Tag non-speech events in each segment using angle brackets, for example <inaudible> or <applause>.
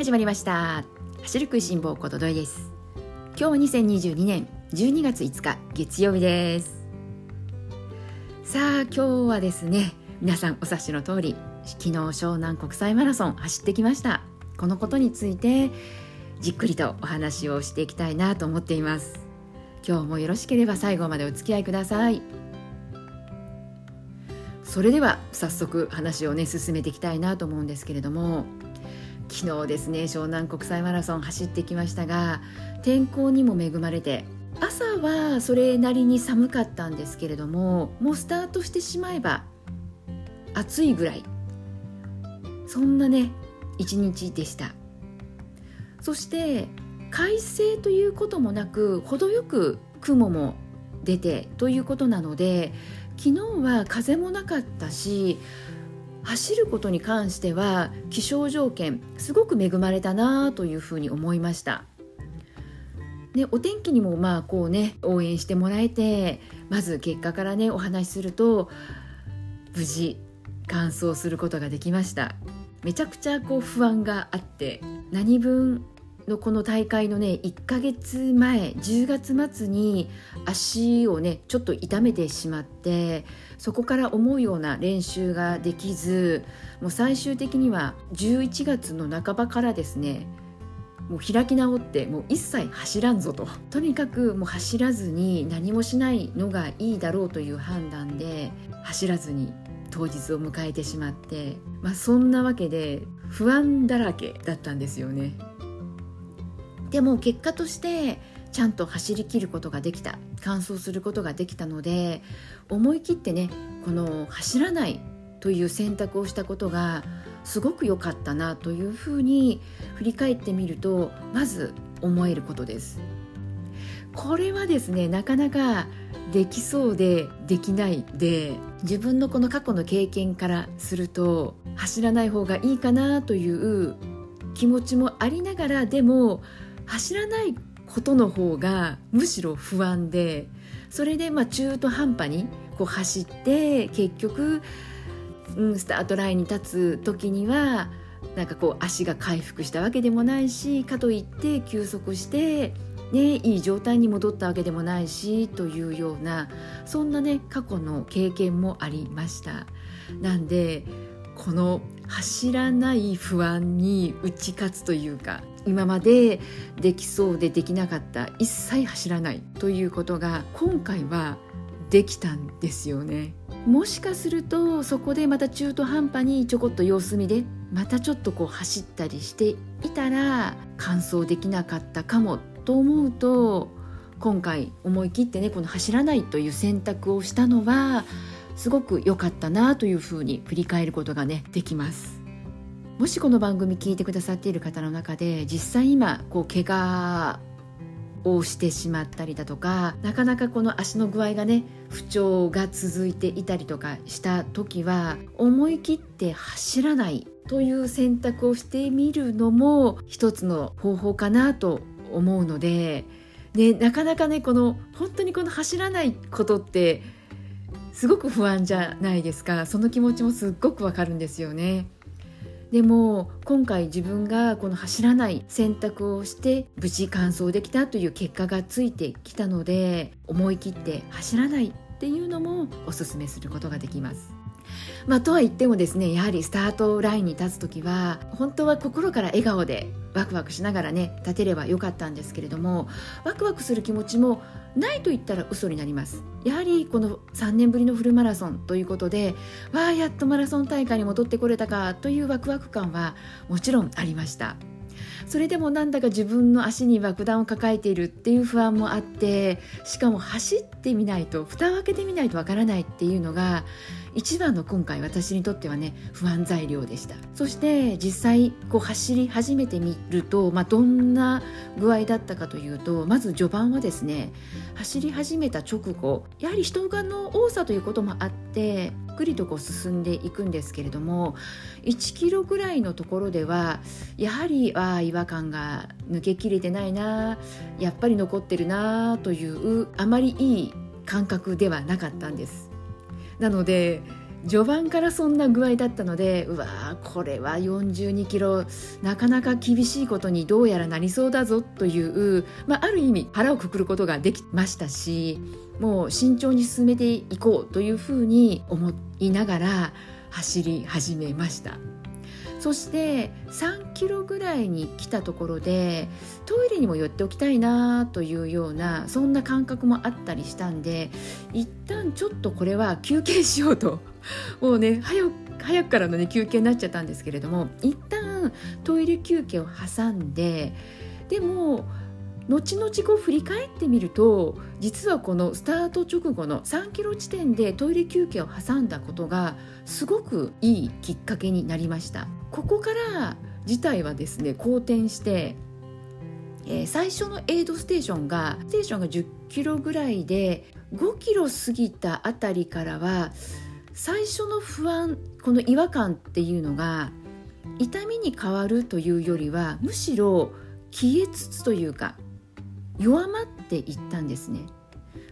始まりました。走る食いしん坊ことどいです。今日は2022年12月5日月曜日です。さあ今日はですね皆さんお察しの通り昨日湘南国際マラソン走ってきました。このことについてじっくりとお話をしていきたいなと思っています。今日もよろしければ最後までお付き合いください。それでは早速話をね進めていきたいなと思うんですけれども昨日ですね湘南国際マラソン走ってきましたが天候にも恵まれて朝はそれなりに寒かったんですけれどももうスタートしてしまえば暑いぐらい。そんなね一日でした。そして快晴ということもなく程よく雲も出てということなので昨日は風もなかったし走ることに関しては気象条件すごく恵まれたなというふうに思いました。ね、お天気にもまあこうね応援してもらえてまず結果からねお話しすると無事完走することができましためちゃくちゃこう不安があって何分のこの大会のね1ヶ月前10月末に足をねちょっと痛めてしまってそこから思うような練習ができずもう最終的には11月の半ばからですねもう開き直ってもう一切走らんぞととにかくもう走らずに何もしないのがいいだろうという判断で走らずに当日を迎えてしまって、まあ、そんなわけで不安だらけだったんですよね。でも結果としてちゃんと走りきることができた完走することができたので思い切ってねこの走らないという選択をしたことがすごく良かったなというふうに振り返ってみるとまず思えることです。これはですねなかなかできそうでできないで自分のこの過去の経験からすると走らない方がいいかなという気持ちもありながらでも走らないことの方がむしろ不安でそれでまあ中途半端にこう走って結局、うん、スタートラインに立つ時にはなんかこう足が回復したわけでもないしかといって休息してね、いい状態に戻ったわけでもないしというようなそんなね過去の経験もありました。なんでこの走らない不安に打ち勝つというか今までできそうでできなかった一切走らないということが今回はできたんですよね。もしかするとそこでまた中途半端にちょこっと様子見でまたちょっとこう走ったりしていたら完走できなかったかもと思うと今回思い切ってねこの走らないという選択をしたのはすごく良かったなというふうに振り返ることがねできます。もしこの番組聞いてくださっている方の中で実際今こう怪我をしてしまったりだとかなかなかこの足の具合がね不調が続いていたりとかした時は思い切って走らないという選択をしてみるのも一つの方法かなと思うのででなかなかねこの本当にこの走らないことってすごく不安じゃないですかその気持ちもすっごくわかるんですよね。でも今回自分がこの走らない選択をして無事完走できたという結果がついてきたので思い切って走らないっていうのもおすすめすることができます。まあ、とは言ってもですねやはりスタートラインに立つ時は本当は心から笑顔でワクワクしながらね立てればよかったんですけれどもワクワクする気持ちもないと言ったら嘘になります。やはりこの3年ぶりのフルマラソンということでわあやっとマラソン大会に戻ってこれたかというワクワク感はもちろんありました。それでもなんだか自分の足に爆弾を抱えているっていう不安もあってしかも走ってみないと蓋を開けてみないとわからないっていうのが一番の今回私にとってはね不安材料でした。そして実際こう走り始めてみると、まあ、どんな具合だったかというとまず序盤はですね走り始めた直後やはり人がの多さということもあってゆっくりとこう進んでいくんですけれども1キロぐらいのところではやはりあ違和感が抜けきれてないなやっぱり残ってるなというあまりいい感覚ではなかったんです。なので序盤からそんな具合だったのでうわーこれは42キロなかなか厳しいことにどうやらなりそうだぞという、まあ、ある意味腹をくくることができましたしもう慎重に進めていこうというふうに思いながら走り始めました。そして3キロぐらいに来たところでトイレにも寄っておきたいなというようなそんな感覚もあったりしたんで一旦ちょっとこれは休憩しようと。<laughs> もうね早く早くからの、ね、休憩になっちゃったんですけれども一旦トイレ休憩を挟んででも後々こう振り返ってみると実はこのスタート直後の3キロ地点でトイレ休憩を挟んだことがすごくいいきっかけになりました。ここから事態はですね好転してえー、最初のエイドステーションがステーションが10キロぐらいで5キロ過ぎたあたりからは最初の不安この違和感っていうのが痛みに変わるというよりはむしろ消えつつというか弱まっていったんですね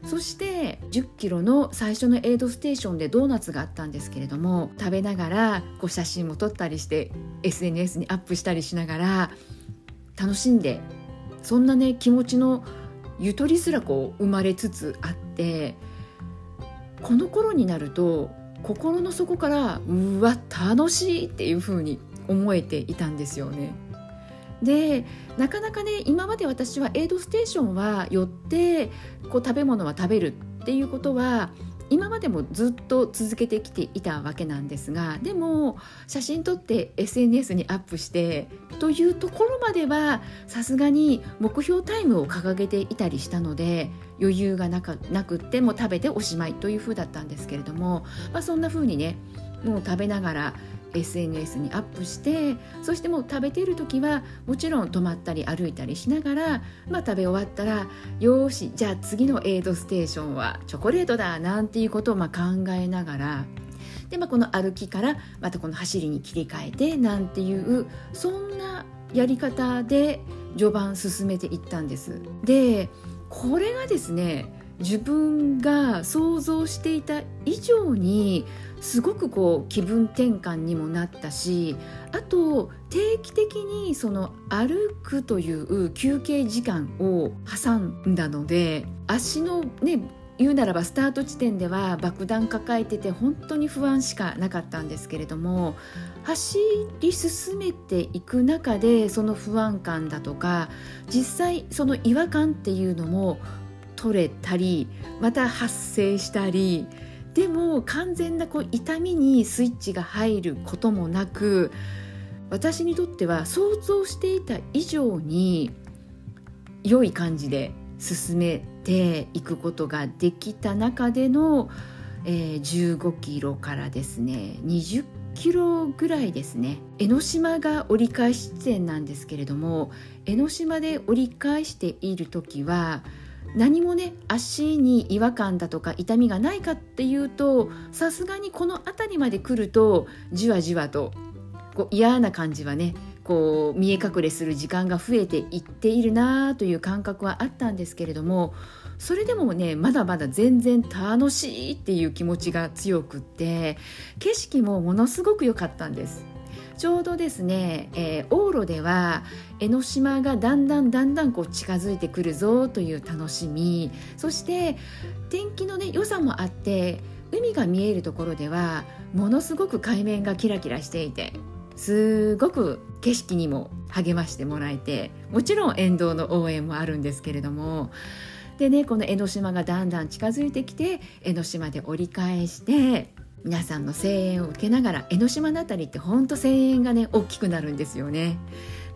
そして1 0キロの最初のエイドステーションでドーナツがあったんですけれども食べながらこう写真も撮ったりして SNS にアップしたりしながら楽しんでそんなね気持ちのゆとりすらこう生まれつつあってこの頃になると心の底からうわ楽しいっていう風に思えていたんですよね。でなかなかね今まで私はエイドステーションは寄ってこう食べ物は食べるっていうことは今までもずっと続けてきていたわけなんですがでも写真撮って SNS にアップしてというところまではさすがに目標タイムを掲げていたりしたので余裕がなかなくっても食べておしまいという風だったんですけれども、まあ、そんな風にねもう食べながら SNS にアップしてそしてもう食べてる時はもちろん止まったり歩いたりしながら、まあ、食べ終わったらよしじゃあ次のエイドステーションはチョコレートだなんていうことをま考えながらで、まあ、この歩きからまたこの走りに切り替えてなんていうそんなやり方で序盤進めていったんです。でこれがですね自分が想像していた以上にすごくこう気分転換にもなったしあと定期的にその歩くという休憩時間を挟んだので足のね言うならばスタート地点では爆弾抱えてて本当に不安しかなかったんですけれども走り進めていく中でその不安感だとか実際その違和感っていうのも取れたりまた発生したりでも完全なこう痛みにスイッチが入ることもなく私にとっては想像していた以上に良い感じで進めていくことができた中での、えー、15キロからですね20キロぐらいですね。江ノ島が折り返し地点なんですけれども江ノ島で折り返している時は何もね足に違和感だとか痛みがないかっていうとさすがにこの辺りまで来るとじわじわとこう嫌な感じはねこう見え隠れする時間が増えていっているなという感覚はあったんですけれどもそれでもねまだまだ全然楽しいっていう気持ちが強くって景色もものすごく良かったんです。ちょうどですね、えー、往路では江ノ島がだんだんだんだんこう近づいてくるぞという楽しみ。そして天気のね良さもあって海が見えるところではものすごく海面がキラキラしていてすごく景色にも励ましてもらえてもちろん沿道の応援もあるんですけれども。でねこの江ノ島がだんだん近づいてきて江ノ島で折り返して皆さんの声援を受けながら江ノ島の辺りってほんと声援がね大きくなるんですよね。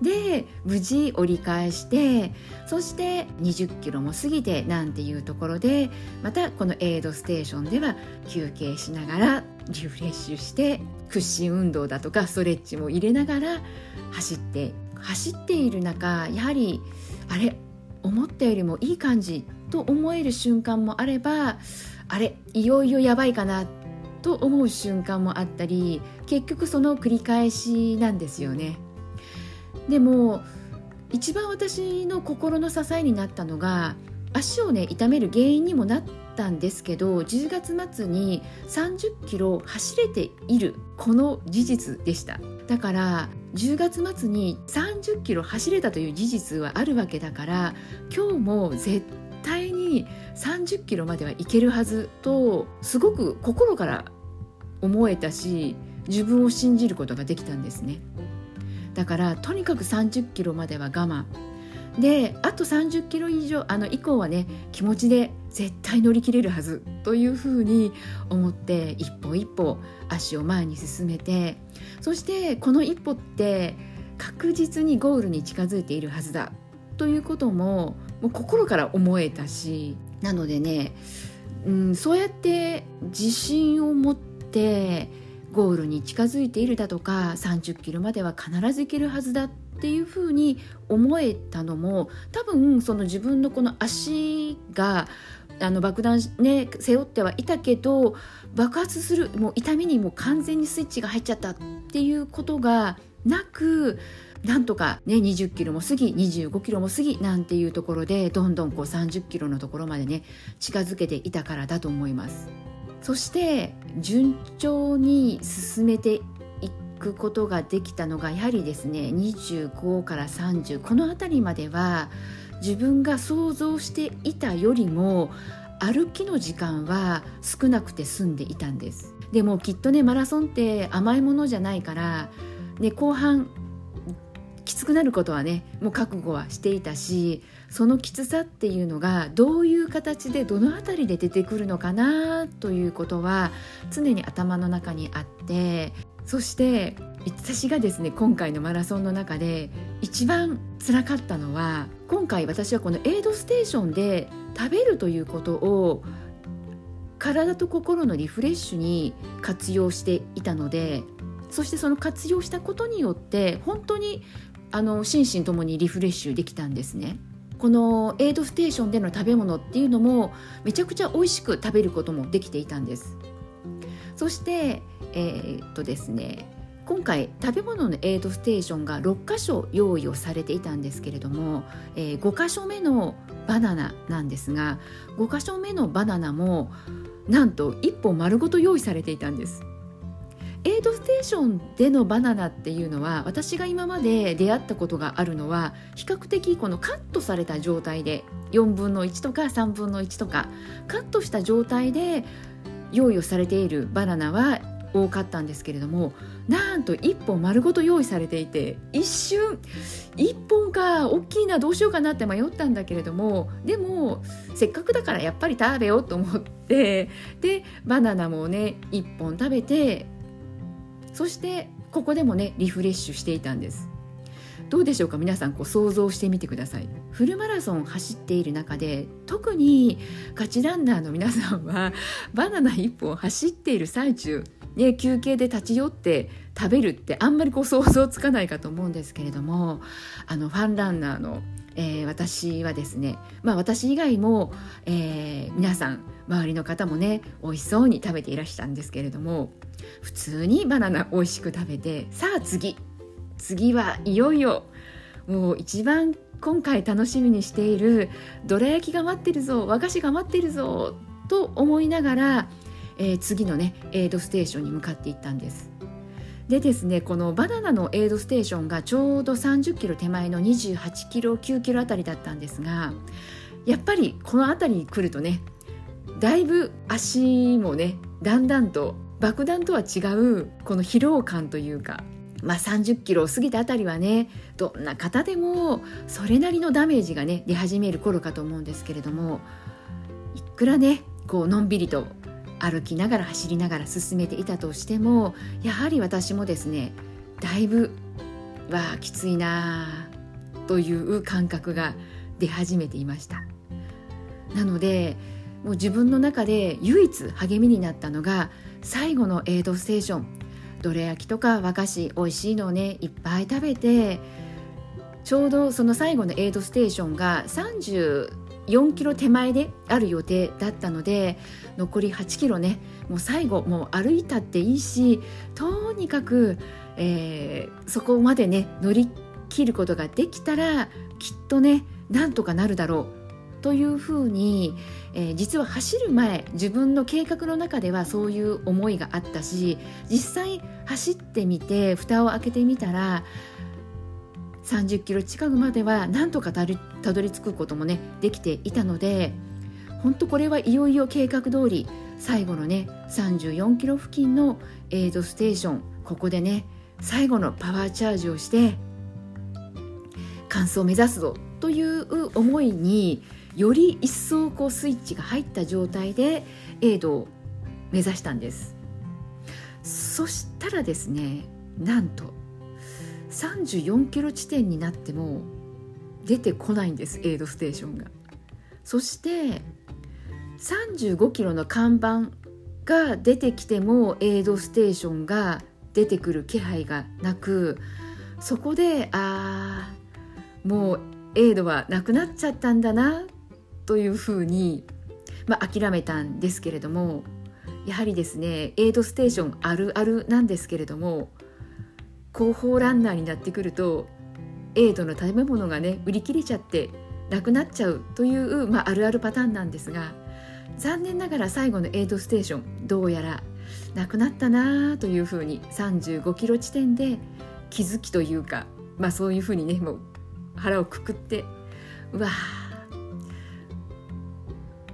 で無事折り返してそして20キロも過ぎてなんていうところでまたこのエイドステーションでは休憩しながらリフレッシュして屈伸運動だとかストレッチも入れながら走って走っている中やはりあれ思ったよりもいい感じと思える瞬間もあればあれいよいよやばいかなってと思う瞬間もあったり結局その繰り返しなんですよね。でも一番私の心の支えになったのが足をね痛める原因にもなったんですけど10月末に30キロ走れているこの事実でした。だから10月末に30キロ走れたという事実はあるわけだから今日も絶対に30キロまでは行けるはずとすごく心から思えたし自分を信じることができたんですね。だからとにかく30キロまでは我慢。であと30キロ以上あの以降はね気持ちで絶対乗り切れるはずというふうに思って一歩一歩足を前に進めてそしてこの一歩って確実にゴールに近づいているはずだということももう心から思えたしなのでね、うん、そうやって自信を持ってゴールに近づいているだとか30キロまでは必ず行けるはずだっていうふうに思えたのも多分その自分のこの足があの爆弾ね背負ってはいたけど爆発するもう痛みにもう完全にスイッチが入っちゃったっていうことがなくなんとかね20キロも過ぎ25キロも過ぎなんていうところでどんどんこう30キロのところまでね近づけていたからだと思います。そして順調に進めていくことができたのがやはりですね25から30この辺りまでは自分が想像していたよりも歩きの時間は少なくて済んでいたんです。でもきっとねマラソンって甘いものじゃないから、ね、後半きつくなることはねもう覚悟はしていたしそのきつさっていうのがどういう形でどの辺りで出てくるのかなということは常に頭の中にあってそして私がですね今回のマラソンの中で一番辛かったのは今回私はこのエイドステーションで食べるということを体と心のリフレッシュに活用していたのでそしてその活用したことによって本当にあの心身ともにリフレッシュできたんですね。このエイドステーションでの食べ物っていうのもめちゃくちゃ美味しく食べることもできていたんですそしてえー、っとですね今回食べ物のエイドステーションが6箇所用意をされていたんですけれども、えー、5箇所目のバナナなんですが5箇所目のバナナもなんと1本丸ごと用意されていたんですエイドステーションでのバナナっていうのは私が今まで出会ったことがあるのは比較的このカットされた状態で4分の1とか3分の1とかカットした状態で用意をされているバナナは多かったんですけれどもなんと1本丸ごと用意されていて一瞬1本か大きいなどうしようかなって迷ったんだけれどもでもせっかくだからやっぱり食べようと思ってでバナナもね1本食べてそしてここでもねリフレッシュしていたんです。どうでしょうか？皆さんこう想像してみてください。フルマラソン走っている中で特にガチランナーの皆さんは <laughs> バナナ1本走っている最中ね、休憩で立ち寄って食べるってあんまりこう想像つかないかと思うんですけれどもあのファンランナーの、えー、私はですね、まあ、私以外も、えー、皆さん周りの方もね美味しそうに食べていらしたんですけれども普通にバナナ美味しく食べてさあ次次はいよいよもう一番今回楽しみにしているどら焼きが待ってるぞ和菓子が待ってるぞと思いながら、えー、次のねエイドステーションに向かっていったんです。でですねこのバナナのエイドステーションがちょうど30キロ手前の28キロ9キロあたりだったんですがやっぱりこの辺りに来るとねだいぶ足もねだんだんと爆弾とは違うこの疲労感というか、まあ、30キロを過ぎたあたりはねどんな方でもそれなりのダメージがね出始める頃かと思うんですけれどもいくらねこうのんびりと歩きながら走りながら進めていたとしてもやはり私もですねだいぶはきついなという感覚が出始めていました。なのでもう自分の中で唯一励みになったのが最後のエイドステーションどら焼きとか和菓子美味しいのをねいっぱい食べてちょうどその最後のエイドステーションが34キロ手前である予定だったので残り8キロね。もう最後もう歩いたっていいしとにかく、えー、そこまでね乗り切ることができたらきっとねなんとかなるだろう。というふうに、えー、実は走る前自分の計画の中ではそういう思いがあったし実際走ってみて蓋を開けてみたら30キロ近くまではなんとかたどり着くこともねできていたので本当これはいよいよ計画通り最後のね34キロ付近のエイドステーションここでね最後のパワーチャージをして完走を目指すぞという思いにより一層こうスイッチが入った状態でエイドを目指したんです。そしたらですねなんと34キロ地点になっても出てこないんですエイドステーションが。そして35キロの看板が出てきてもエイドステーションが出てくる気配がなくそこでああもうエイドはなくなっちゃったんだなというふうに、まあ、諦めたんですけれどもやはりですねエイドステーションあるあるなんですけれども後方ランナーになってくるとエイドの食べ物がね売り切れちゃってなくなっちゃうという、まあ、あるあるパターンなんですが残念ながら最後のエイドステーションどうやらなくなったなというふうに35キロ地点で気づきというか、まあ、そういうふうにねもう腹をくくってうわ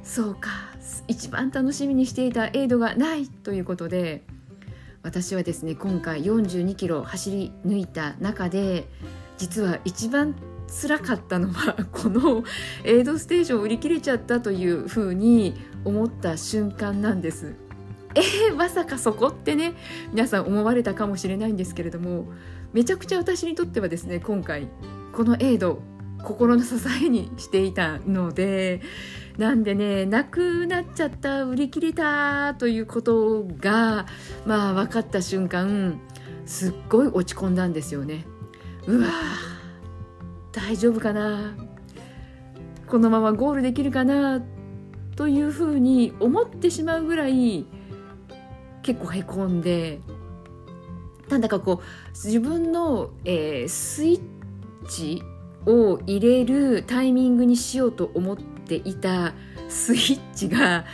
そうか一番楽しみにしていたエイドがないということで私はですね今回42キロ走り抜いた中で実は一番辛かったのはこのエイドステーション売り切れちゃったというふうに思った瞬間なんです。えー、まさかそこってね皆さん思われたかもしれないんですけれどもめちゃくちゃ私にとってはですね今回このエイド心の支えにしていたのでなんでねなくなっちゃった売り切れたということがまあ分かった瞬間すっごい落ち込んだんですよね。うわ大丈夫かな？このままゴールできるかな？というふうに思ってしまうぐらい結構へこんでなんだかこう自分の、えー、スイッチを入れるタイミングにしようと思っていたスイッチが、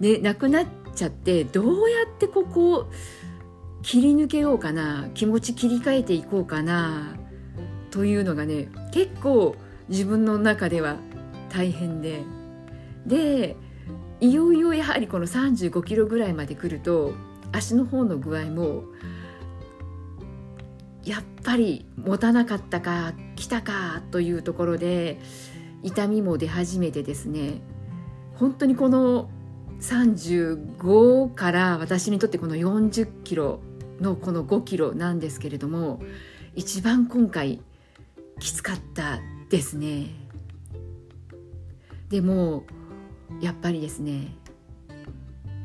ね、なくなっちゃってどうやってここを切り抜けようかな気持ち切り替えていこうかなというのがね結構自分の中では大変で。でいよいよやはりこの35キロぐらいまで来ると足の方の具合もやっぱり持たなかったか来たかというところで痛みも出始めてですね本当にこの35から私にとってこの40キロのこの5キロなんですけれども一番今回きつかったですね。でもやっぱりですね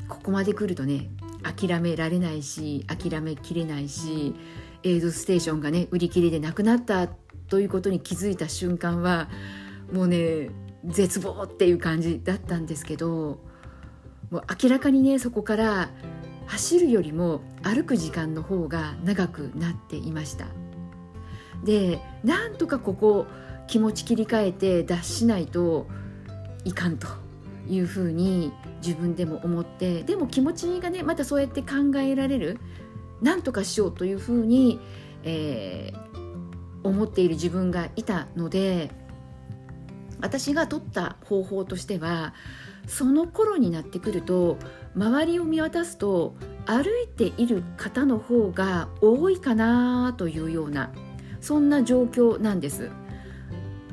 ここまで来るとね諦められないし諦めきれないしエイドステーションがね売り切れでなくなったということに気づいた瞬間はもうね絶望っていう感じだったんですけどもう明らかにねそこから走るよりも歩く時間の方が長くなっていました。でなんとかここ気持ち切り替えて脱しないといかんと。いうふうに自分でも思ってでも気持ちがねまたそうやって考えられる何とかしようというふうに、えー、思っている自分がいたので私が取った方法としてはその頃になってくると周りを見渡すと歩いている方の方が多いかなというようなそんな状況なんです。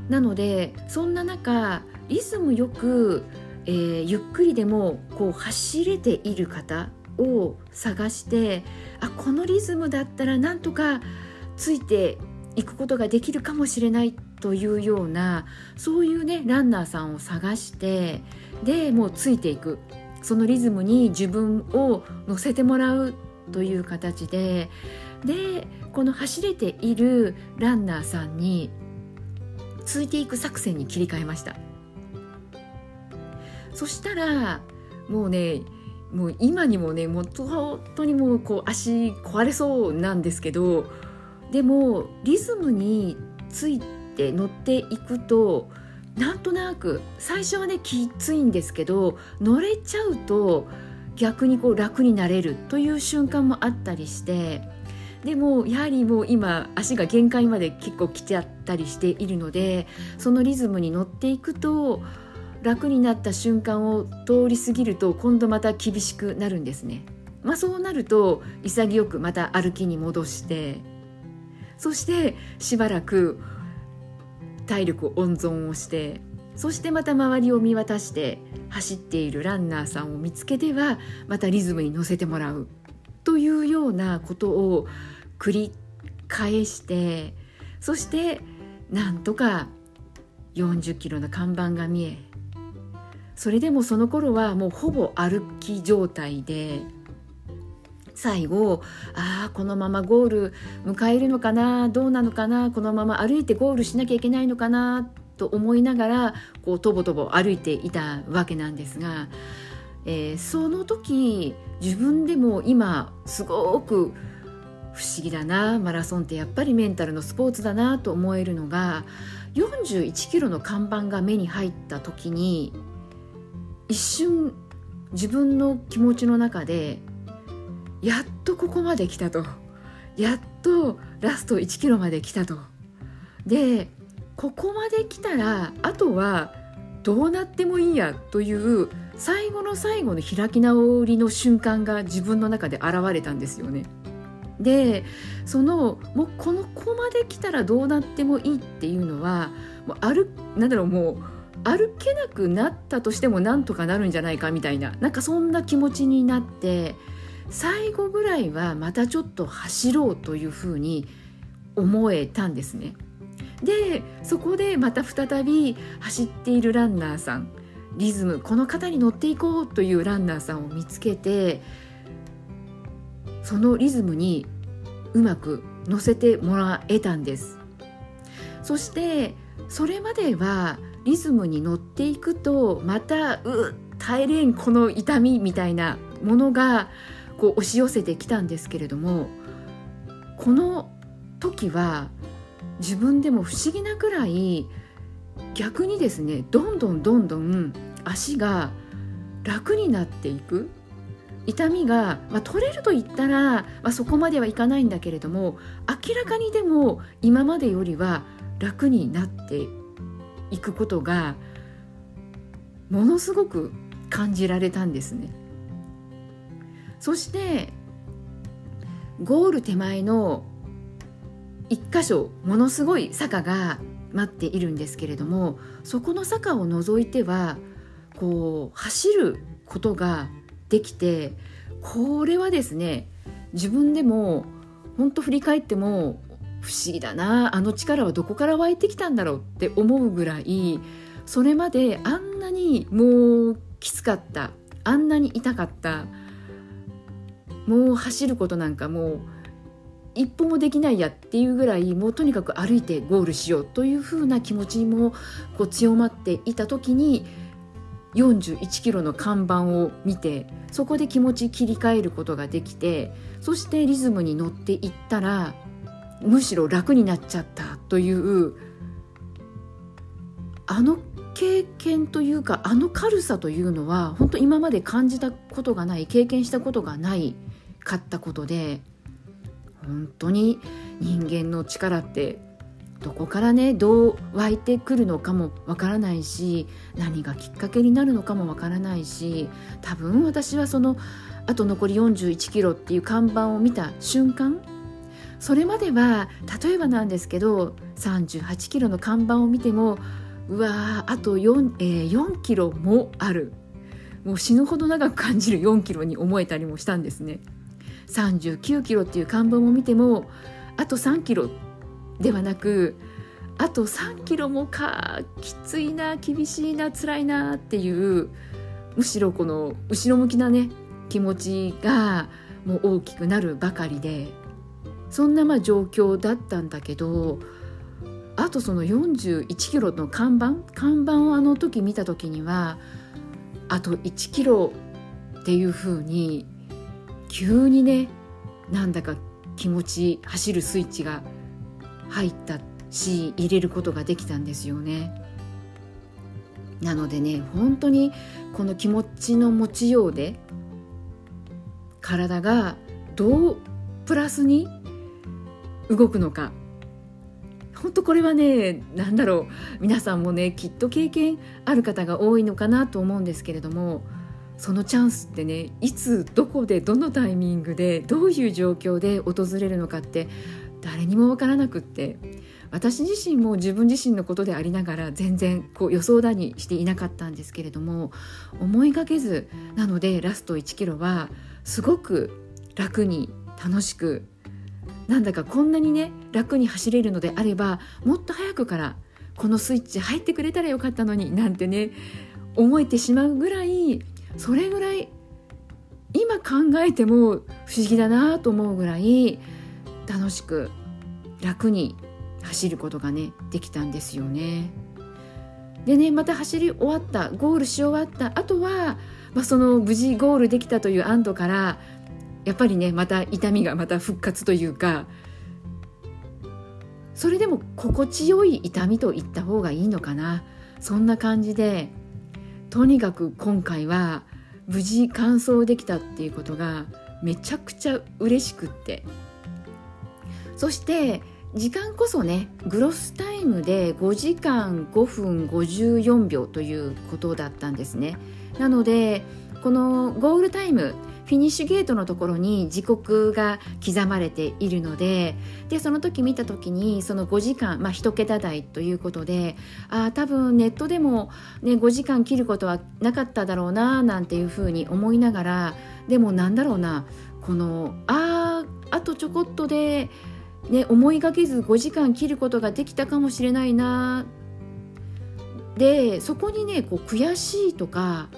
なのでそんな中リズムよく、えー、ゆっくりでもこう走れている方を探してあこのリズムだったらなんとかついていくことができるかもしれないというようなそういうねランナーさんを探してでもうついていく。そのリズムに自分を乗せてもらうという形ででこの走れているランナーさんについていく作戦に切り替えました。そしたらもうねもう今にもねもう本当にもうこう足壊れそうなんですけどでもリズムについて乗っていくとなんとなく最初はねきついんですけど乗れちゃうと逆にこう楽になれるという瞬間もあったりしてでもやはりもう今足が限界まで結構来ちゃったりしているのでそのリズムに乗っていくと楽になった瞬間を通り過ぎると今度また厳しくなるんですね。まあ、そうなると潔くまた歩きに戻してそしてしばらく体力温存をしてそしてまた周りを見渡して走っているランナーさんを見つけてはまたリズムに乗せてもらうというようなことを繰り返してそしてなんとか40キロの看板が見えそれでもその頃はもうほぼ歩き状態で最後ああこのままゴール迎えるのかなどうなのかなこのまま歩いてゴールしなきゃいけないのかなと思いながらこうとぼとぼ歩いていたわけなんですが、えー、その時自分でも今すごく不思議だなマラソンってやっぱりメンタルのスポーツだなと思えるのが41キロの看板が目に入った時に一瞬自分の気持ちの中でやっとここまで来たとやっとラスト1キロまで来たとでここまで来たらあとはどうなってもいいやという最後の最後の開き直りの瞬間が自分の中で現れたんですよね。でそのもうこのここまで来たらどうなってもいいっていうのはもう歩なんだろうもう歩けなくなったとしてもなんとかなるんじゃないかみたいななんかそんな気持ちになって最後ぐらいはまたちょっと走ろうというふうに思えたんですね。でそこでまた再び走っているランナーさんリズムこの方に乗っていこうというランナーさんを見つけてそのリズムにうまく乗せてもらえたんですそしてそれまではリズムに乗っていくとまたう耐えれんこの痛みみたいなものがこう押し寄せてきたんですけれどもこの時は自分でも不思議なくらい逆にですねどんどんどんどん足が楽になっていく痛みが、まあ、取れると言ったら、まあ、そこまではいかないんだけれども明らかにでも今までよりは楽になっていくことがものすごく感じられたんですね。そしてゴール手前の一箇所ものすごい坂が待っているんですけれどもそこの坂を除いてはこう走ることができてこれはですね自分でも本当振り返っても不思議だなあの力はどこから湧いてきたんだろうって思うぐらいそれまであんなにもうきつかったあんなに痛かったもう走ることなんかもう一歩もできないやっていうぐらいもうとにかく歩いてゴールしようというふうな気持ちもこう強まっていた時に41キロの看板を見てそこで気持ち切り替えることができてそしてリズムに乗っていったらむしろ楽になっちゃったというあの経験というかあの軽さというのは本当今まで感じたことがない経験したことがないかったことで本当に人間の力ってどこからねどう湧いてくるのかもわからないし何がきっかけになるのかもわからないし多分私はそのあと残り41キロっていう看板を見た瞬間それまでは例えばなんですけど38キロの看板を見てもうわあと 4,、えー、4キロもあるもう死ぬほど長く感じる4キロに思えたりもしたんですね。39キロっていう看板を見てもあと3キロではなくあと3キロもかきついな厳しいな辛いなっていうむしろこの後ろ向きなね気持ちがもう大きくなるばかりでそんなまあ状況だったんだけどあとその41キロの看板看板をあの時見た時にはあと1キロっていうふうに急にねなんだか気持ち走るスイッチが入ったし入れることができたんですよね。なのでね本当にこの気持ちの持ちようで体がどうプラスに動くのか。本当これはね何だろう。皆さんもねきっと経験ある方が多いのかなと思うんですけれどもそのチャンスってねいつどこでどのタイミングでどういう状況で訪れるのかって誰にも分からなくって私自身も自分自身のことでありながら全然こう予想だにしていなかったんですけれども思いがけずなのでラスト1キロはすごく楽に楽しくなんだかこんなにね楽に走れるのであればもっと早くからこのスイッチ入ってくれたらよかったのになんてね思えてしまうぐらいそれぐらい今考えても不思議だなと思うぐらい楽しく楽に走ることがねできたんですよね。でねまた走り終わったゴールし終わった後は、まあ、その無事ゴールできたという安堵からやっぱりねまた痛みがまた復活というかそれでも心地よい痛みと言った方がいいのかな。そんな感じでとにかく今回は無事完走できたっていうことがめちゃくちゃ嬉しくって。そして時間こそねグロスタイムで5時間5分54秒ということだったんですね。なのでこのゴールタイムフィニッシュゲートのところに時刻が刻まれているのででその時見た時にその5時間、まあ、1桁台ということであ多分ネットでも、ね、5時間切ることはなかっただろうななんていうふうに思いながらでもなんだろうなこのあああとちょこっとで、ね、思いがけず5時間切ることができたかもしれないなでそこにねこう悔しいとか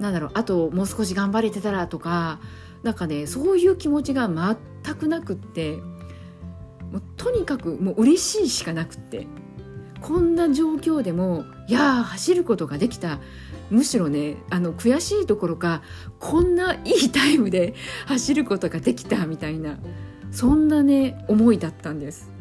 なんだろうあともう少し頑張れてたらとかなんかねそういう気持ちが全くなくってもうとにかくもう嬉しいしかなくってこんな状況でもいや走ることができたむしろねあの悔しいところかこんないいタイムで走ることができたみたいなそんなね思いだったんです。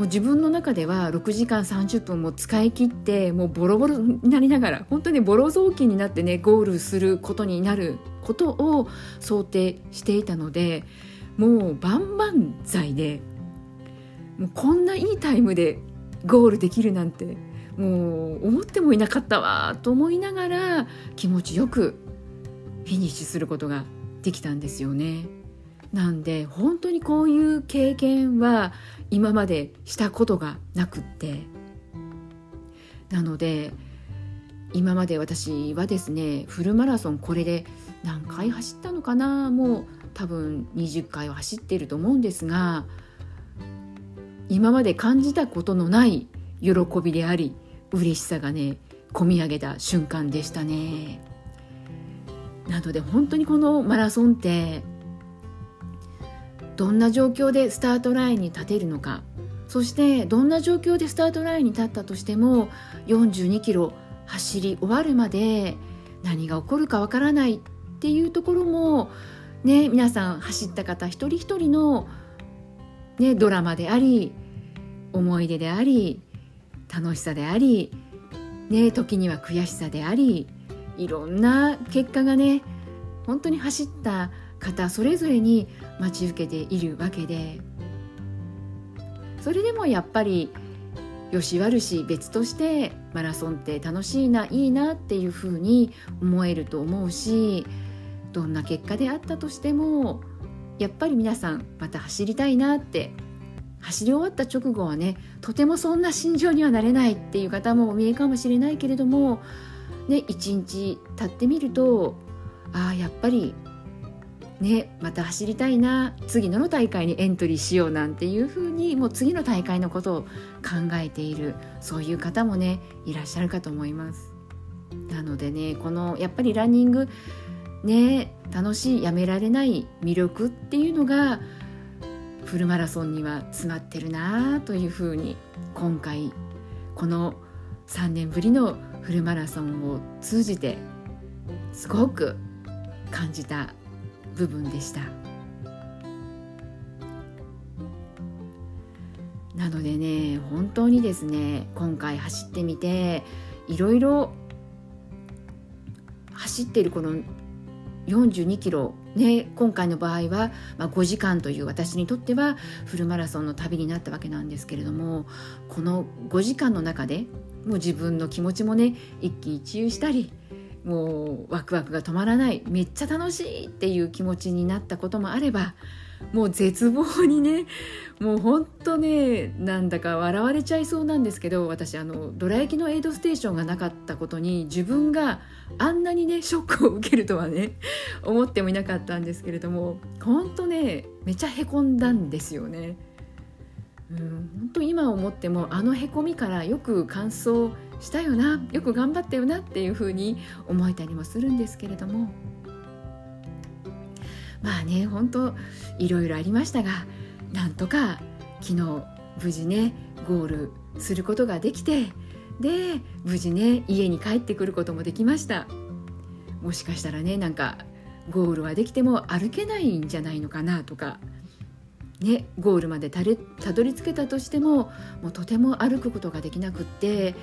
もう自分の中では6時間30分も使い切ってもうボロボロになりながら本当にボロ雑巾になってねゴールすることになることを想定していたのでもう万々歳でもうこんないいタイムでゴールできるなんてもう思ってもいなかったわと思いながら気持ちよくフィニッシュすることができたんですよね。なんで本当にこういう経験は今までしたことがなくってなので今まで私はですねフルマラソンこれで何回走ったのかなもう多分20回は走ってると思うんですが今まで感じたことのない喜びであり嬉しさがね込み上げた瞬間でしたね。なので本当にこのマラソンってどんな状況でスタートラインに立てるのか。そしてどんな状況でスタートラインに立ったとしても42キロ走り終わるまで何が起こるかわからないっていうところもね皆さん走った方一人一人の、ね、ドラマであり思い出であり楽しさであり、ね、時には悔しさでありいろんな結果がね本当に走った方それぞれに待ち受けているわけで。それでもやっぱりよし悪し別としてマラソンって楽しいないいなっていうふうに思えると思うしどんな結果であったとしてもやっぱり皆さんまた走りたいなって。走り終わった直後はねとてもそんな心情にはなれないっていう方もお見えかもしれないけれどもね一日経ってみるとああやっぱりね、また走りたいな次の大会にエントリーしようなんていうふうにもう次の大会のことを考えているそういう方もねいらっしゃるかと思います。なのでねこのやっぱりランニングね楽しいやめられない魅力っていうのがフルマラソンには詰まってるなというふうに今回この3年ぶりのフルマラソンを通じてすごく感じた部分でした。なのでね本当にですね今回走ってみていろいろ走ってるこの42キロ、ね、今回の場合は、まあ、5時間という私にとってはフルマラソンの旅になったわけなんですけれどもこの5時間の中でもう自分の気持ちもね一喜一憂したりもうワクワクが止まらないめっちゃ楽しいっていう気持ちになったこともあればもう絶望にねもうほんとねなんだか笑われちゃいそうなんですけど私あのドラ焼きのエイドステーションがなかったことに自分があんなにねショックを受けるとはね思ってもいなかったんですけれどもほんとねめちゃへこんだんですよね。うん、本当今思ってもあのへこみからよく感想したよなよく頑張ったよなっていうふうに思えたりもするんですけれども。まあね本当いろいろありましたがなんとか昨日無事ねゴールすることができてで無事ね家に帰ってくることもできました。もしかしたらねなんかゴールはできても歩けないんじゃないのかなとかねゴールまでたどり着けたとしてももうとても歩くことができなくって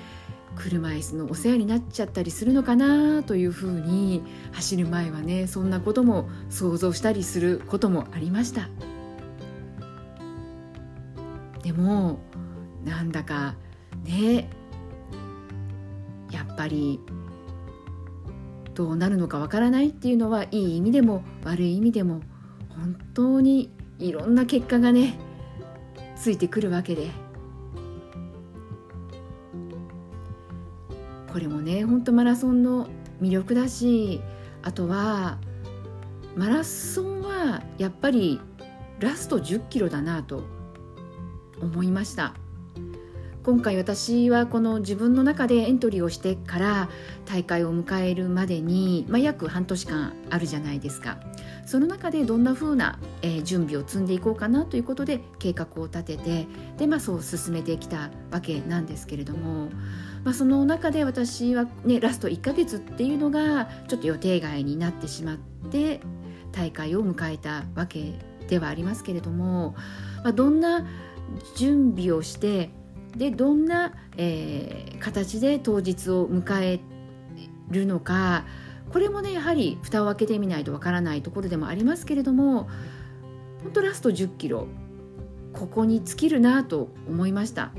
車椅子のお世話になっちゃったりするのかなというふうに走る前はねそんなことも想像したりすることもありました。でもなんだかねやっぱりどうなるのかわからないっていうのはいい意味でも悪い意味でも本当にいろんな結果がねついてくるわけで。これもねほんとマラソンの魅力だしあとはマラソンはやっぱりラスト1 0キロだなと思いました。今回私はこの自分の中でエントリーをしてから大会を迎えるまでに、まあ、約半年間あるじゃないですか。その中でどんな風な、えー、準備を積んでいこうかなということで計画を立ててで、まあ、そう進めてきたわけなんですけれどもまあ、その中で私は、ね、ラスト1ヶ月っていうのがちょっと予定外になってしまって大会を迎えたわけではありますけれども、まあ、どんな準備をしてでどんな、えー、形で当日を迎えるのかこれもねやはり蓋を開けてみないとわからないところでもありますけれども本当ラスト1 0キロここに尽きるなと思いました。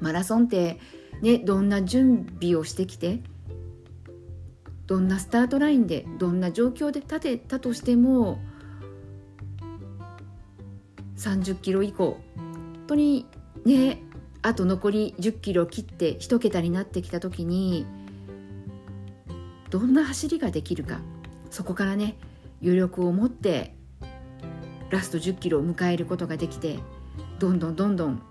マラソンってね、どんな準備をしてきてどんなスタートラインでどんな状況で立てたとしても30キロ以降本当にねあと残り10キロ切って1桁になってきた時にどんな走りができるか。そこからね余力を持ってラスト10キロを迎えることができてどんどんどんどん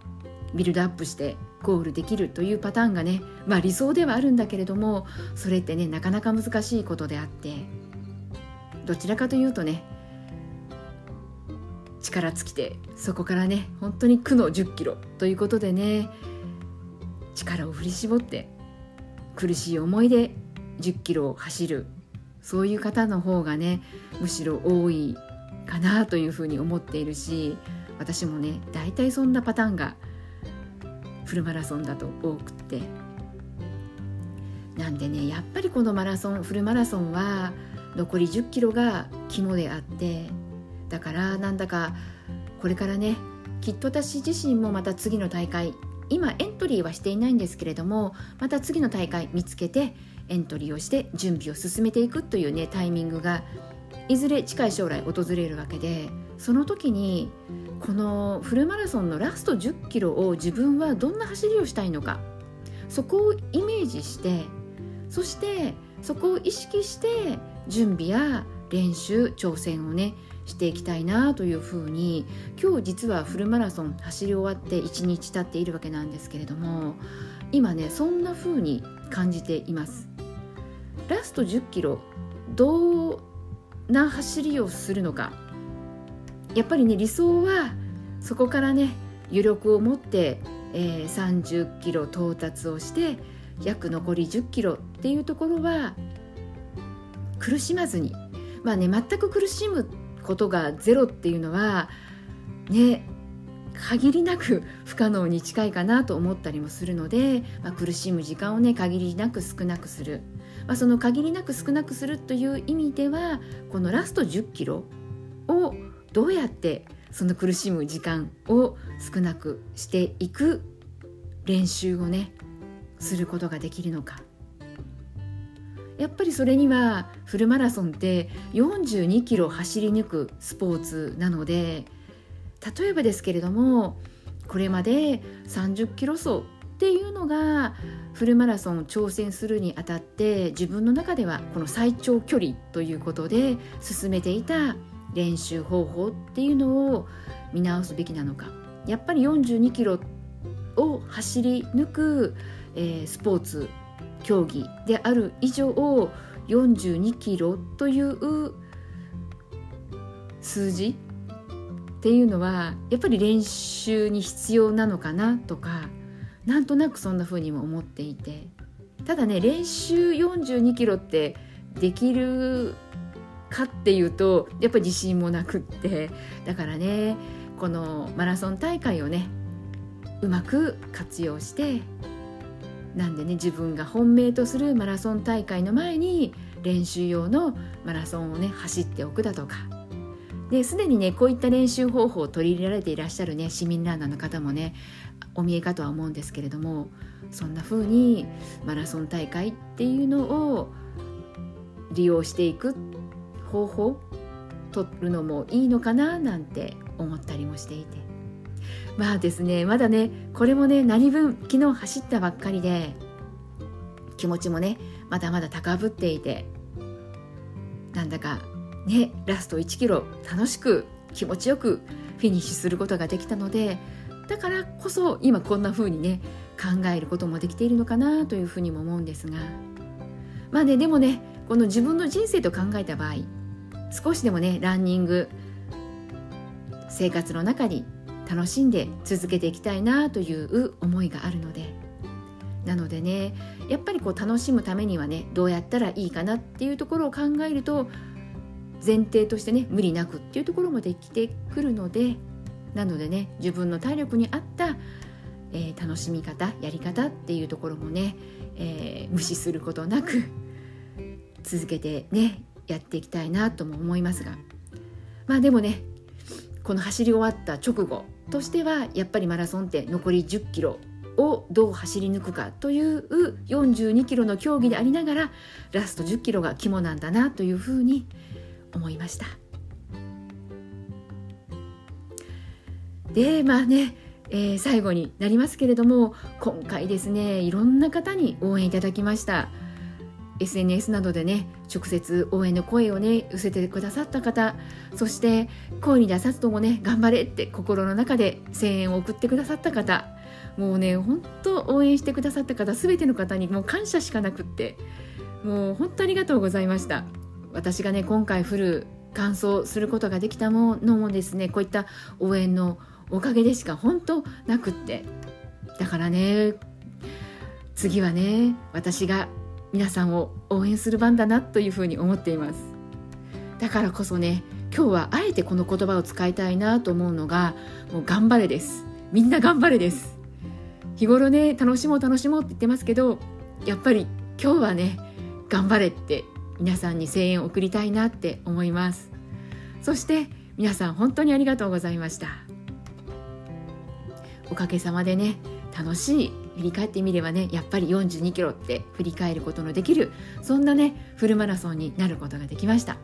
ビルドアップしてゴールできるというパターンがね、まあ、理想ではあるんだけれどもそれってねなかなか難しいことであってどちらかというとね力尽きてそこからね本当に苦の1 0キロということでね力を振り絞って苦しい思いで1 0キロ走る。そういう方の方がねむしろ多いかなというふうに思っているし私もね大体そんなパターンがフルマラソンだと多くって。なんでねやっぱりこのマラソンフルマラソンは残り1 0キロが肝であってだからなんだかこれからねきっと私自身もまた次の大会今エントリーはしていないんですけれどもまた次の大会見つけてエントリーをして準備を進めていくというねタイミングがいずれ近い将来訪れるわけでその時にこのフルマラソンのラスト1 0キロを自分はどんな走りをしたいのかそこをイメージしてそしてそこを意識して準備や練習挑戦をねしていきたいなというふうに今日実はフルマラソン走り終わって1日経っているわけなんですけれども今ねそんなふうに感じています。ラスト1 0キロどんな走りをするのか。やっぱりね理想はそこからね余力を持って、えー、30キロ到達をして約残り10キロっていうところは苦しまずに。まあね全く苦しむことがゼロっていうのはね限りなく不可能に近いかなと思ったりもするので、まあ、苦しむ時間をね限りなく少なくする、まあ、その限りなく少なくするという意味ではこのラスト1 0キロをどうやってその苦しむ時間を少なくしていく練習をねすることができるのか。やっぱりそれにはフルマラソンって42キロ走り抜くスポーツなので例えばですけれどもこれまで30キロ走っていうのがフルマラソンを挑戦するにあたって自分の中ではこの最長距離ということで進めていた練習方法っていうのを見直すべきなのか。やっぱり42キロを走り抜く、えー、スポーツ競技である以上42キロという数字っていうのはやっぱり練習に必要なのかなとかなんとなくそんな風にも思っていて。ただね練習42キロってできるかっていうとやっぱり自信もなくって。だからねこのマラソン大会をねうまく活用してなんでね自分が本命とするマラソン大会の前に練習用のマラソンをね走っておくだとかですでにねこういった練習方法を取り入れられていらっしゃるね市民ランナーの方もねお見えかとは思うんですけれどもそんな風にマラソン大会っていうのを利用していく方法取るのもいいのかななんて思ったりもしていて。まあですねまだねこれもね何分昨日走ったばっかりで気持ちもねまだまだ高ぶっていてなんだかねラスト1キロ楽しく気持ちよくフィニッシュすることができたのでだからこそ今こんな風にね考えることもできているのかなというふうにも思うんですが。まあねでもねこの自分の人生と考えた場合少しでもねランニング生活の中に楽しんで続けていきたいなという思いがあるので。なのでねやっぱりこう楽しむためにはねどうやったらいいかなっていうところを考えると前提としてね無理なくっていうところもできてくるのでなのでね自分の体力に合った、えー、楽しみ方やり方っていうところもね、えー、無視することなく続けてねやっていきたいなとも思いますが。まあでもねこの走り終わった直後としてはやっぱりマラソンって残り10キロをどう走り抜くかという42キロの競技でありながらラスト10キロが肝なんだなというふうに思いました。でまあね、えー、最後になりますけれども今回ですねいろんな方に応援いただきました。SNS などでね直接応援の声をね寄せてくださった方そして声に出さずともね頑張れって心の中で声援を送ってくださった方もうね本当応援してくださった方全ての方にもう感謝しかなくってもう本当ありがとうございました。私がね今回フル完走することができたものもですねこういった応援のおかげでしか本当なくって。だからね次はね私が皆さんを応援する番だなというふうに思っています。だからこそね今日はあえてこの言葉を使いたいなと思うのがもう頑張れです。みんな頑張れです。日頃ね楽しもう楽しもうって言ってますけどやっぱり今日はね頑張れって皆さんに声援を送りたいなって思います。そして皆さん本当にありがとうございました。おかげさまでね楽しい振り返ってみればねやっぱり42キロって振り返ることのできるそんなねフルマラソンになることができました。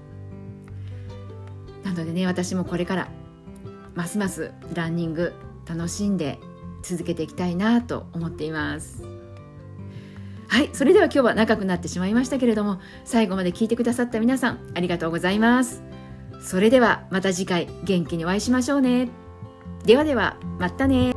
なのでね私もこれからますますランニング楽しんで続けていきたいなと思っています。はいそれでは今日は長くなってしまいましたけれども最後まで聞いてくださった皆さんありがとうございます。それではまた次回元気にお会いしましょうね。ではではまたね